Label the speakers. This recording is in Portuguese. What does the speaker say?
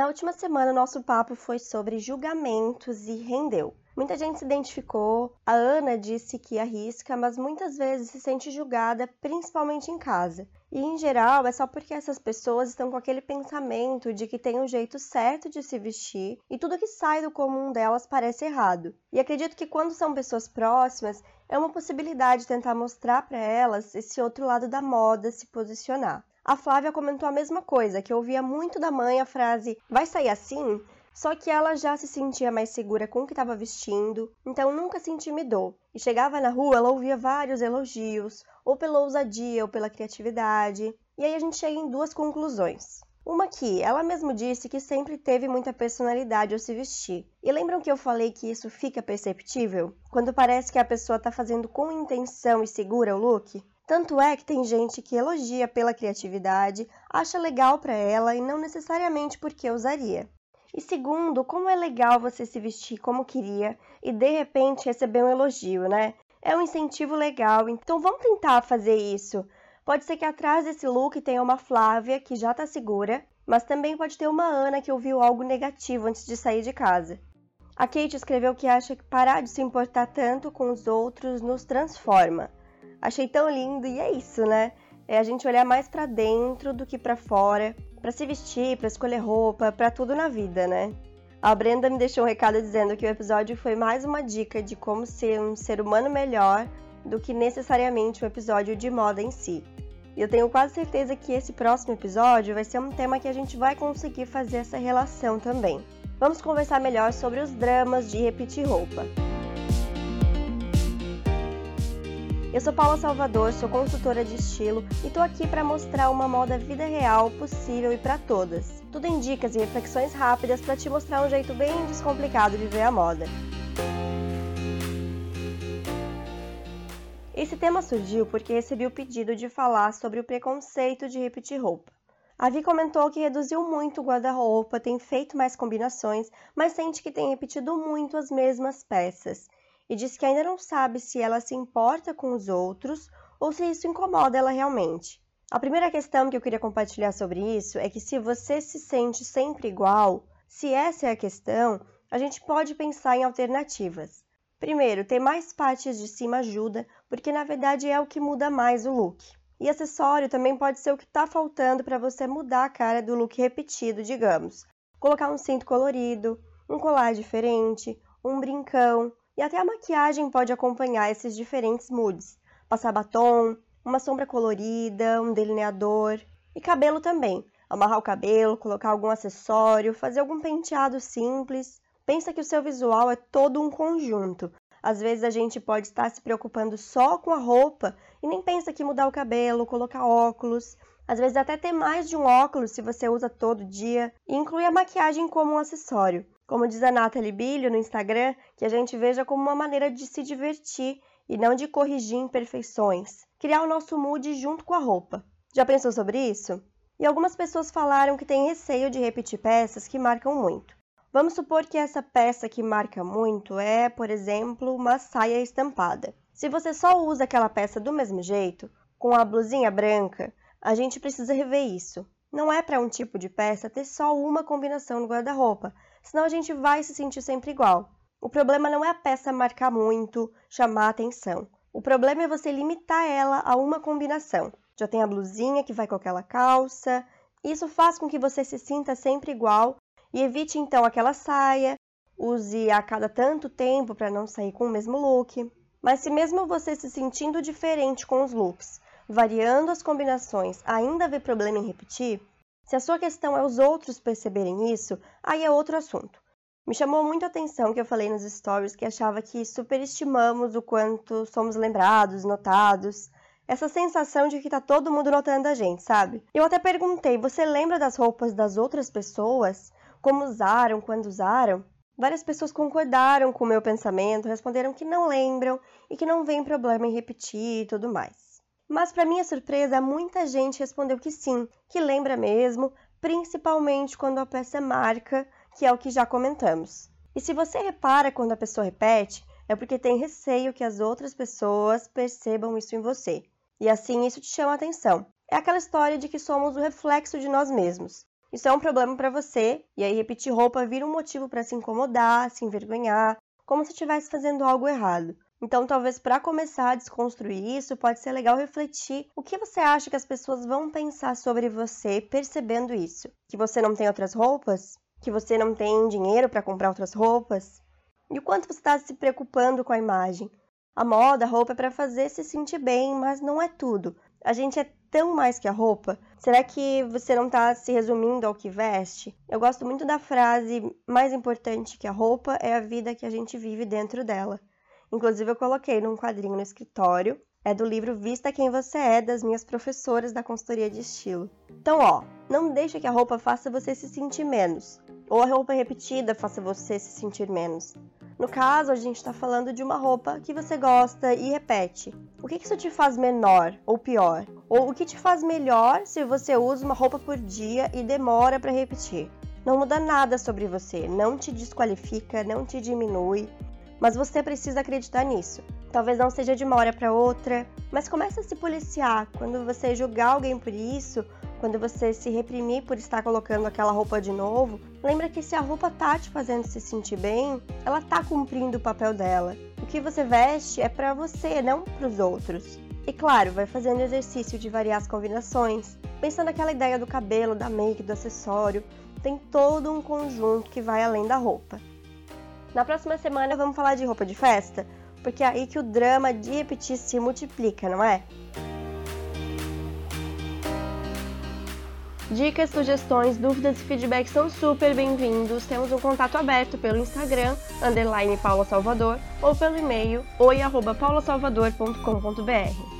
Speaker 1: Na última semana, nosso papo foi sobre julgamentos e rendeu. Muita gente se identificou. A Ana disse que arrisca, mas muitas vezes se sente julgada, principalmente em casa. E em geral é só porque essas pessoas estão com aquele pensamento de que tem um jeito certo de se vestir e tudo que sai do comum delas parece errado. E acredito que quando são pessoas próximas, é uma possibilidade tentar mostrar para elas esse outro lado da moda, se posicionar. A Flávia comentou a mesma coisa, que ouvia muito da mãe a frase: vai sair assim? Só que ela já se sentia mais segura com o que estava vestindo, então nunca se intimidou. E chegava na rua, ela ouvia vários elogios, ou pela ousadia ou pela criatividade. E aí a gente chega em duas conclusões. Uma que ela mesma disse que sempre teve muita personalidade ao se vestir. E lembram que eu falei que isso fica perceptível? Quando parece que a pessoa está fazendo com intenção e segura o look? Tanto é que tem gente que elogia pela criatividade, acha legal para ela e não necessariamente porque usaria. E segundo, como é legal você se vestir como queria e de repente receber um elogio, né? É um incentivo legal, então vamos tentar fazer isso. Pode ser que atrás desse look tenha uma Flávia que já tá segura, mas também pode ter uma Ana que ouviu algo negativo antes de sair de casa. A Kate escreveu que acha que parar de se importar tanto com os outros nos transforma. Achei tão lindo e é isso, né? É a gente olhar mais para dentro do que para fora, para se vestir, para escolher roupa, para tudo na vida, né? A Brenda me deixou um recado dizendo que o episódio foi mais uma dica de como ser um ser humano melhor do que necessariamente um episódio de moda em si. E eu tenho quase certeza que esse próximo episódio vai ser um tema que a gente vai conseguir fazer essa relação também. Vamos conversar melhor sobre os dramas de repetir roupa. Eu sou Paula Salvador, sou consultora de estilo e tô aqui para mostrar uma moda vida real, possível e para todas. Tudo em dicas e reflexões rápidas para te mostrar um jeito bem descomplicado de ver a moda. Esse tema surgiu porque recebi o pedido de falar sobre o preconceito de repetir roupa. A Vi comentou que reduziu muito o guarda-roupa, tem feito mais combinações, mas sente que tem repetido muito as mesmas peças e diz que ainda não sabe se ela se importa com os outros ou se isso incomoda ela realmente. A primeira questão que eu queria compartilhar sobre isso é que se você se sente sempre igual, se essa é a questão, a gente pode pensar em alternativas. Primeiro, ter mais partes de cima ajuda, porque na verdade é o que muda mais o look. E acessório também pode ser o que está faltando para você mudar a cara do look repetido, digamos. Colocar um cinto colorido, um colar diferente, um brincão, e até a maquiagem pode acompanhar esses diferentes moods. Passar batom, uma sombra colorida, um delineador. E cabelo também. Amarrar o cabelo, colocar algum acessório, fazer algum penteado simples. Pensa que o seu visual é todo um conjunto. Às vezes a gente pode estar se preocupando só com a roupa e nem pensa que mudar o cabelo, colocar óculos. Às vezes até ter mais de um óculos se você usa todo dia. E inclui a maquiagem como um acessório. Como diz a Nathalie Bilho no Instagram, que a gente veja como uma maneira de se divertir e não de corrigir imperfeições. Criar o nosso mood junto com a roupa. Já pensou sobre isso? E algumas pessoas falaram que têm receio de repetir peças que marcam muito. Vamos supor que essa peça que marca muito é, por exemplo, uma saia estampada. Se você só usa aquela peça do mesmo jeito, com a blusinha branca, a gente precisa rever isso. Não é para um tipo de peça ter só uma combinação no guarda-roupa, senão a gente vai se sentir sempre igual. O problema não é a peça marcar muito, chamar atenção. O problema é você limitar ela a uma combinação. Já tem a blusinha que vai com aquela calça. Isso faz com que você se sinta sempre igual e evite então aquela saia. Use a cada tanto tempo para não sair com o mesmo look. Mas se mesmo você se sentindo diferente com os looks, variando as combinações, ainda vê problema em repetir, se a sua questão é os outros perceberem isso, aí é outro assunto. Me chamou muito a atenção que eu falei nos stories que achava que superestimamos o quanto somos lembrados, notados. Essa sensação de que tá todo mundo notando a gente, sabe? Eu até perguntei: você lembra das roupas das outras pessoas? Como usaram, quando usaram? Várias pessoas concordaram com o meu pensamento, responderam que não lembram e que não vem problema em repetir e tudo mais. Mas, para minha surpresa, muita gente respondeu que sim, que lembra mesmo, principalmente quando a peça marca, que é o que já comentamos. E se você repara quando a pessoa repete, é porque tem receio que as outras pessoas percebam isso em você. E assim isso te chama atenção. É aquela história de que somos o reflexo de nós mesmos. isso é um problema para você, e aí repetir roupa vira um motivo para se incomodar, se envergonhar, como se estivesse fazendo algo errado. Então, talvez para começar a desconstruir isso, pode ser legal refletir o que você acha que as pessoas vão pensar sobre você percebendo isso. Que você não tem outras roupas? Que você não tem dinheiro para comprar outras roupas? E o quanto você está se preocupando com a imagem? A moda, a roupa é para fazer se sentir bem, mas não é tudo. A gente é tão mais que a roupa? Será que você não está se resumindo ao que veste? Eu gosto muito da frase: mais importante que a roupa é a vida que a gente vive dentro dela. Inclusive, eu coloquei num quadrinho no escritório. É do livro Vista Quem Você É, das minhas professoras da consultoria de estilo. Então, ó, não deixe que a roupa faça você se sentir menos, ou a roupa repetida faça você se sentir menos. No caso, a gente está falando de uma roupa que você gosta e repete. O que isso te faz menor ou pior? Ou o que te faz melhor se você usa uma roupa por dia e demora para repetir? Não muda nada sobre você, não te desqualifica, não te diminui, mas você precisa acreditar nisso. Talvez não seja de uma hora para outra, mas comece a se policiar quando você julgar alguém por isso quando você se reprimir por estar colocando aquela roupa de novo, lembra que se a roupa tá te fazendo se sentir bem, ela tá cumprindo o papel dela. O que você veste é para você, não para os outros. E claro, vai fazendo exercício de variar as combinações, pensando naquela ideia do cabelo, da make, do acessório. Tem todo um conjunto que vai além da roupa. Na próxima semana vamos falar de roupa de festa, porque é aí que o drama de repetir se multiplica, não é? Dicas, sugestões, dúvidas e feedback são super bem-vindos. Temos um contato aberto pelo Instagram, underline Paula Salvador, ou pelo e-mail oi.paulasalvador.com.br.